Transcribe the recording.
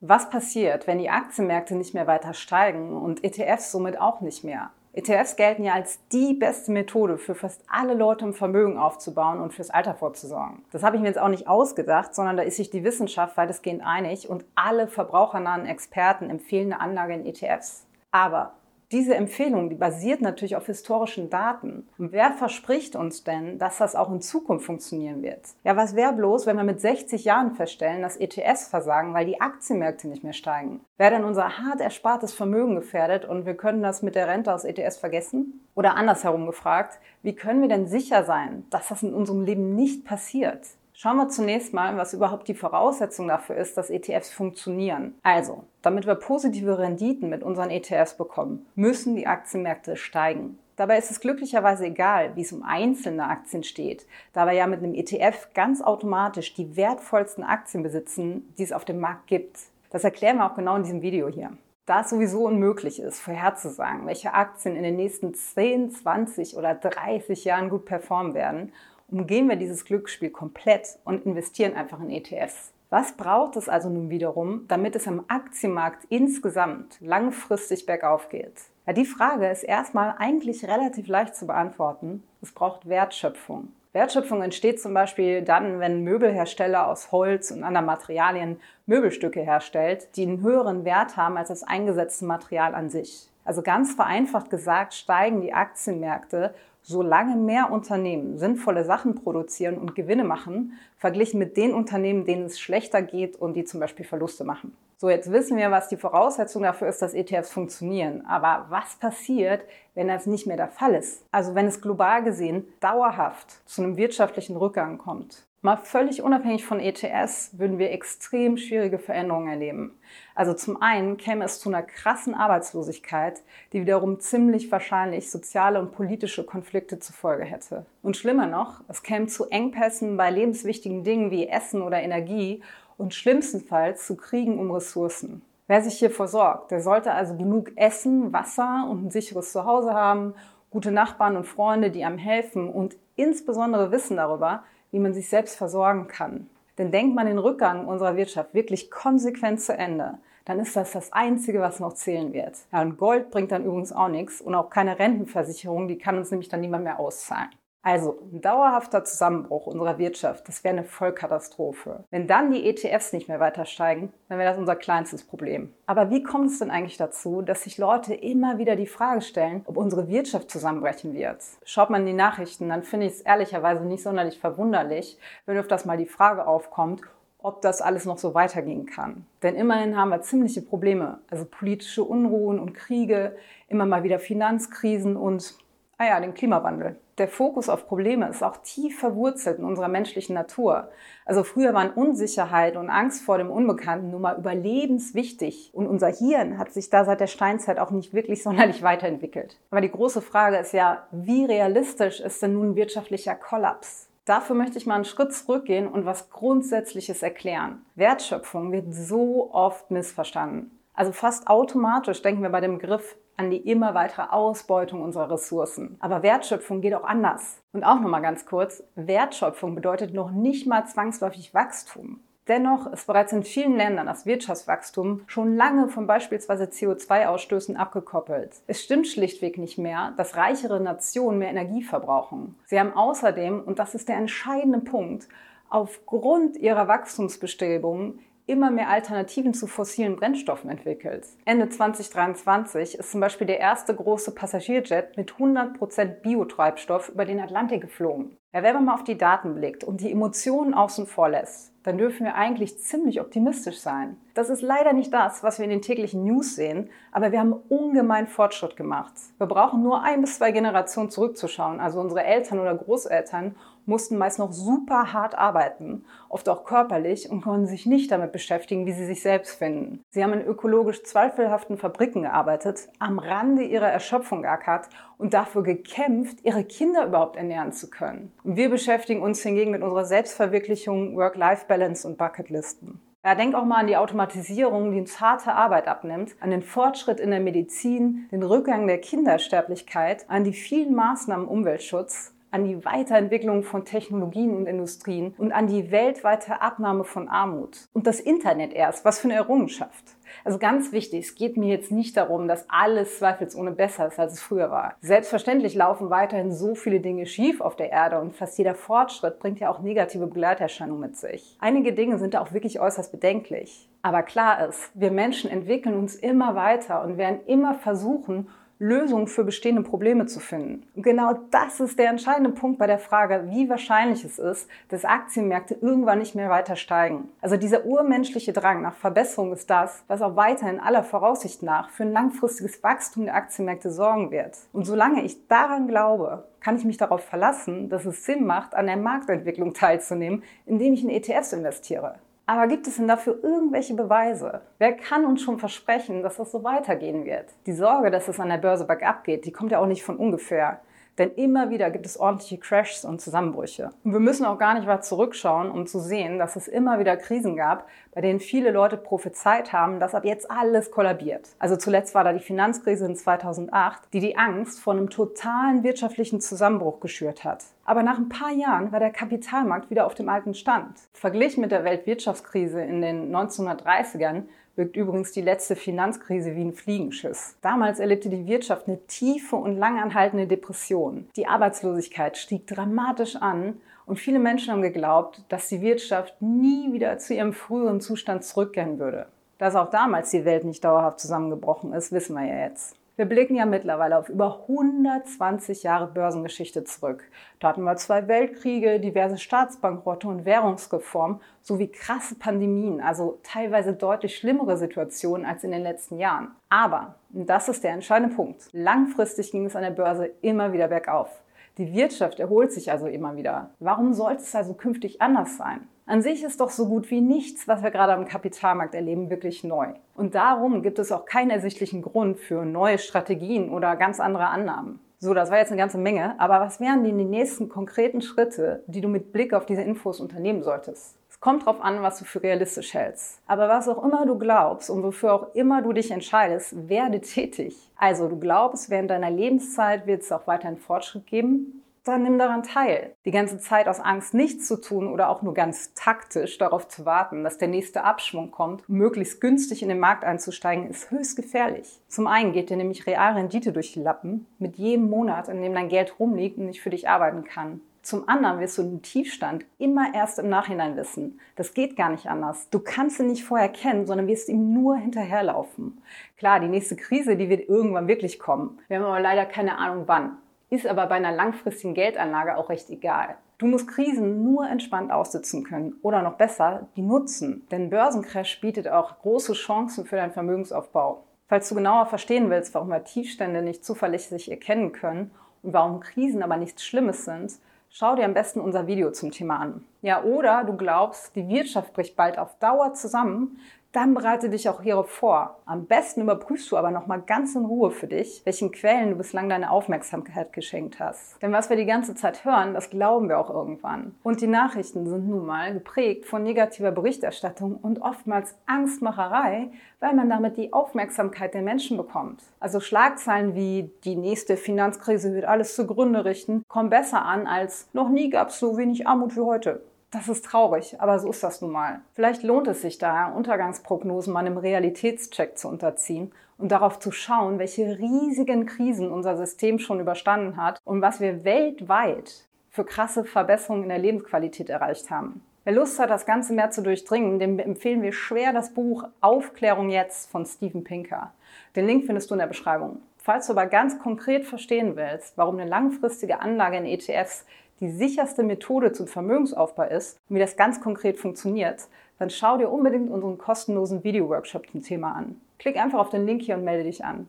Was passiert, wenn die Aktienmärkte nicht mehr weiter steigen und ETFs somit auch nicht mehr? ETFs gelten ja als die beste Methode für fast alle Leute um Vermögen aufzubauen und fürs Alter vorzusorgen. Das habe ich mir jetzt auch nicht ausgedacht, sondern da ist sich die Wissenschaft weitestgehend einig und alle verbrauchernahen Experten empfehlen eine Anlage in ETFs. Aber diese Empfehlung, die basiert natürlich auf historischen Daten. Und wer verspricht uns denn, dass das auch in Zukunft funktionieren wird? Ja, was wäre bloß, wenn wir mit 60 Jahren feststellen, dass ETS versagen, weil die Aktienmärkte nicht mehr steigen? Wäre denn unser hart erspartes Vermögen gefährdet und wir können das mit der Rente aus ETS vergessen? Oder andersherum gefragt, wie können wir denn sicher sein, dass das in unserem Leben nicht passiert? Schauen wir zunächst mal, was überhaupt die Voraussetzung dafür ist, dass ETFs funktionieren. Also, damit wir positive Renditen mit unseren ETFs bekommen, müssen die Aktienmärkte steigen. Dabei ist es glücklicherweise egal, wie es um einzelne Aktien steht, da wir ja mit einem ETF ganz automatisch die wertvollsten Aktien besitzen, die es auf dem Markt gibt. Das erklären wir auch genau in diesem Video hier. Da es sowieso unmöglich ist, vorherzusagen, welche Aktien in den nächsten 10, 20 oder 30 Jahren gut performen werden umgehen wir dieses Glücksspiel komplett und investieren einfach in ETFs. Was braucht es also nun wiederum, damit es am Aktienmarkt insgesamt langfristig bergauf geht? Ja, die Frage ist erstmal eigentlich relativ leicht zu beantworten. Es braucht Wertschöpfung. Wertschöpfung entsteht zum Beispiel dann, wenn Möbelhersteller aus Holz und anderen Materialien Möbelstücke herstellt, die einen höheren Wert haben als das eingesetzte Material an sich. Also ganz vereinfacht gesagt steigen die Aktienmärkte solange mehr Unternehmen sinnvolle Sachen produzieren und Gewinne machen, verglichen mit den Unternehmen, denen es schlechter geht und die zum Beispiel Verluste machen. So, jetzt wissen wir, was die Voraussetzung dafür ist, dass ETFs funktionieren. Aber was passiert, wenn das nicht mehr der Fall ist? Also wenn es global gesehen dauerhaft zu einem wirtschaftlichen Rückgang kommt. Mal völlig unabhängig von ETS würden wir extrem schwierige Veränderungen erleben. Also zum einen käme es zu einer krassen Arbeitslosigkeit, die wiederum ziemlich wahrscheinlich soziale und politische Konflikte zur Folge hätte. Und schlimmer noch, es käme zu Engpässen bei lebenswichtigen Dingen wie Essen oder Energie und schlimmstenfalls zu Kriegen um Ressourcen. Wer sich hier versorgt, der sollte also genug Essen, Wasser und ein sicheres Zuhause haben, gute Nachbarn und Freunde, die einem helfen und insbesondere Wissen darüber, wie man sich selbst versorgen kann. Denn denkt man den Rückgang unserer Wirtschaft wirklich konsequent zu Ende, dann ist das das Einzige, was noch zählen wird. Ja, und Gold bringt dann übrigens auch nichts und auch keine Rentenversicherung, die kann uns nämlich dann niemand mehr auszahlen. Also ein dauerhafter Zusammenbruch unserer Wirtschaft, das wäre eine Vollkatastrophe. Wenn dann die ETFs nicht mehr weiter steigen, dann wäre das unser kleinstes Problem. Aber wie kommt es denn eigentlich dazu, dass sich Leute immer wieder die Frage stellen, ob unsere Wirtschaft zusammenbrechen wird? Schaut man in die Nachrichten, dann finde ich es ehrlicherweise nicht sonderlich verwunderlich, wenn das mal die Frage aufkommt, ob das alles noch so weitergehen kann. Denn immerhin haben wir ziemliche Probleme, also politische Unruhen und Kriege, immer mal wieder Finanzkrisen und, ah ja, den Klimawandel der Fokus auf Probleme ist auch tief verwurzelt in unserer menschlichen Natur. Also früher waren Unsicherheit und Angst vor dem Unbekannten nun mal überlebenswichtig und unser Hirn hat sich da seit der Steinzeit auch nicht wirklich sonderlich weiterentwickelt. Aber die große Frage ist ja, wie realistisch ist denn nun wirtschaftlicher Kollaps? Dafür möchte ich mal einen Schritt zurückgehen und was Grundsätzliches erklären. Wertschöpfung wird so oft missverstanden. Also fast automatisch denken wir bei dem Begriff an die immer weitere Ausbeutung unserer Ressourcen. Aber Wertschöpfung geht auch anders. Und auch nochmal ganz kurz, Wertschöpfung bedeutet noch nicht mal zwangsläufig Wachstum. Dennoch ist bereits in vielen Ländern das Wirtschaftswachstum schon lange von beispielsweise CO2-Ausstößen abgekoppelt. Es stimmt schlichtweg nicht mehr, dass reichere Nationen mehr Energie verbrauchen. Sie haben außerdem, und das ist der entscheidende Punkt, aufgrund ihrer Wachstumsbestrebungen immer mehr Alternativen zu fossilen Brennstoffen entwickelt. Ende 2023 ist zum Beispiel der erste große Passagierjet mit 100% Biotreibstoff über den Atlantik geflogen. Ja, wenn man mal auf die Daten blickt und die Emotionen außen vor lässt, dann dürfen wir eigentlich ziemlich optimistisch sein. Das ist leider nicht das, was wir in den täglichen News sehen, aber wir haben ungemein Fortschritt gemacht. Wir brauchen nur ein bis zwei Generationen zurückzuschauen, also unsere Eltern oder Großeltern, mussten meist noch super hart arbeiten, oft auch körperlich und konnten sich nicht damit beschäftigen, wie sie sich selbst finden. Sie haben in ökologisch zweifelhaften Fabriken gearbeitet, am Rande ihrer Erschöpfung geackert und dafür gekämpft, ihre Kinder überhaupt ernähren zu können. Und wir beschäftigen uns hingegen mit unserer Selbstverwirklichung, Work-Life-Balance und Bucketlisten. Ja, denk auch mal an die Automatisierung, die uns harte Arbeit abnimmt, an den Fortschritt in der Medizin, den Rückgang der Kindersterblichkeit, an die vielen Maßnahmen Umweltschutz an die Weiterentwicklung von Technologien und Industrien und an die weltweite Abnahme von Armut. Und das Internet erst, was für eine Errungenschaft. Also ganz wichtig, es geht mir jetzt nicht darum, dass alles zweifelsohne besser ist, als es früher war. Selbstverständlich laufen weiterhin so viele Dinge schief auf der Erde und fast jeder Fortschritt bringt ja auch negative Begleiterscheinungen mit sich. Einige Dinge sind auch wirklich äußerst bedenklich. Aber klar ist, wir Menschen entwickeln uns immer weiter und werden immer versuchen, Lösungen für bestehende Probleme zu finden. Und genau das ist der entscheidende Punkt bei der Frage, wie wahrscheinlich es ist, dass Aktienmärkte irgendwann nicht mehr weiter steigen. Also dieser urmenschliche Drang nach Verbesserung ist das, was auch weiterhin aller Voraussicht nach für ein langfristiges Wachstum der Aktienmärkte sorgen wird. Und solange ich daran glaube, kann ich mich darauf verlassen, dass es Sinn macht, an der Marktentwicklung teilzunehmen, indem ich in ETFs investiere. Aber gibt es denn dafür irgendwelche Beweise? Wer kann uns schon versprechen, dass das so weitergehen wird? Die Sorge, dass es an der Börse bergab geht, die kommt ja auch nicht von ungefähr. Denn immer wieder gibt es ordentliche Crashs und Zusammenbrüche. Und wir müssen auch gar nicht weit zurückschauen, um zu sehen, dass es immer wieder Krisen gab, bei denen viele Leute prophezeit haben, dass ab jetzt alles kollabiert. Also zuletzt war da die Finanzkrise in 2008, die die Angst vor einem totalen wirtschaftlichen Zusammenbruch geschürt hat. Aber nach ein paar Jahren war der Kapitalmarkt wieder auf dem alten Stand. Verglichen mit der Weltwirtschaftskrise in den 1930ern wirkt übrigens die letzte Finanzkrise wie ein Fliegenschiss. Damals erlebte die Wirtschaft eine tiefe und langanhaltende Depression. Die Arbeitslosigkeit stieg dramatisch an und viele Menschen haben geglaubt, dass die Wirtschaft nie wieder zu ihrem früheren Zustand zurückkehren würde. Dass auch damals die Welt nicht dauerhaft zusammengebrochen ist, wissen wir ja jetzt. Wir blicken ja mittlerweile auf über 120 Jahre Börsengeschichte zurück. Da hatten wir zwei Weltkriege, diverse Staatsbankrotte und Währungsreformen sowie krasse Pandemien, also teilweise deutlich schlimmere Situationen als in den letzten Jahren. Aber, und das ist der entscheidende Punkt, langfristig ging es an der Börse immer wieder bergauf. Die Wirtschaft erholt sich also immer wieder. Warum sollte es also künftig anders sein? An sich ist doch so gut wie nichts, was wir gerade am Kapitalmarkt erleben, wirklich neu. Und darum gibt es auch keinen ersichtlichen Grund für neue Strategien oder ganz andere Annahmen. So, das war jetzt eine ganze Menge, aber was wären denn die nächsten konkreten Schritte, die du mit Blick auf diese Infos unternehmen solltest? Es kommt drauf an, was du für realistisch hältst. Aber was auch immer du glaubst und wofür auch immer du dich entscheidest, werde tätig. Also du glaubst, während deiner Lebenszeit wird es auch weiterhin Fortschritt geben dann nimm daran teil. Die ganze Zeit aus Angst nichts zu tun oder auch nur ganz taktisch darauf zu warten, dass der nächste Abschwung kommt, möglichst günstig in den Markt einzusteigen, ist höchst gefährlich. Zum einen geht dir nämlich Realrendite durch die Lappen mit jedem Monat, in dem dein Geld rumliegt und nicht für dich arbeiten kann. Zum anderen wirst du den Tiefstand immer erst im Nachhinein wissen. Das geht gar nicht anders. Du kannst ihn nicht vorher kennen, sondern wirst ihm nur hinterherlaufen. Klar, die nächste Krise, die wird irgendwann wirklich kommen. Wir haben aber leider keine Ahnung wann ist aber bei einer langfristigen Geldanlage auch recht egal. Du musst Krisen nur entspannt aussitzen können oder noch besser, die nutzen. Denn Börsencrash bietet auch große Chancen für deinen Vermögensaufbau. Falls du genauer verstehen willst, warum wir Tiefstände nicht zuverlässig erkennen können und warum Krisen aber nichts Schlimmes sind, schau dir am besten unser Video zum Thema an. Ja, oder du glaubst, die Wirtschaft bricht bald auf Dauer zusammen, dann bereite dich auch hierauf vor. Am besten überprüfst du aber nochmal ganz in Ruhe für dich, welchen Quellen du bislang deine Aufmerksamkeit geschenkt hast. Denn was wir die ganze Zeit hören, das glauben wir auch irgendwann. Und die Nachrichten sind nun mal geprägt von negativer Berichterstattung und oftmals Angstmacherei, weil man damit die Aufmerksamkeit der Menschen bekommt. Also Schlagzeilen wie die nächste Finanzkrise wird alles zugrunde richten, kommen besser an als noch nie gab es so wenig Armut wie heute. Das ist traurig, aber so ist das nun mal. Vielleicht lohnt es sich daher, Untergangsprognosen mal einem Realitätscheck zu unterziehen und darauf zu schauen, welche riesigen Krisen unser System schon überstanden hat und was wir weltweit für krasse Verbesserungen in der Lebensqualität erreicht haben. Wer Lust hat, das Ganze mehr zu durchdringen, dem empfehlen wir schwer das Buch Aufklärung jetzt von Steven Pinker. Den Link findest du in der Beschreibung. Falls du aber ganz konkret verstehen willst, warum eine langfristige Anlage in ETFs die sicherste Methode zum Vermögensaufbau ist und wie das ganz konkret funktioniert, dann schau dir unbedingt unseren kostenlosen Video-Workshop zum Thema an. Klick einfach auf den Link hier und melde dich an.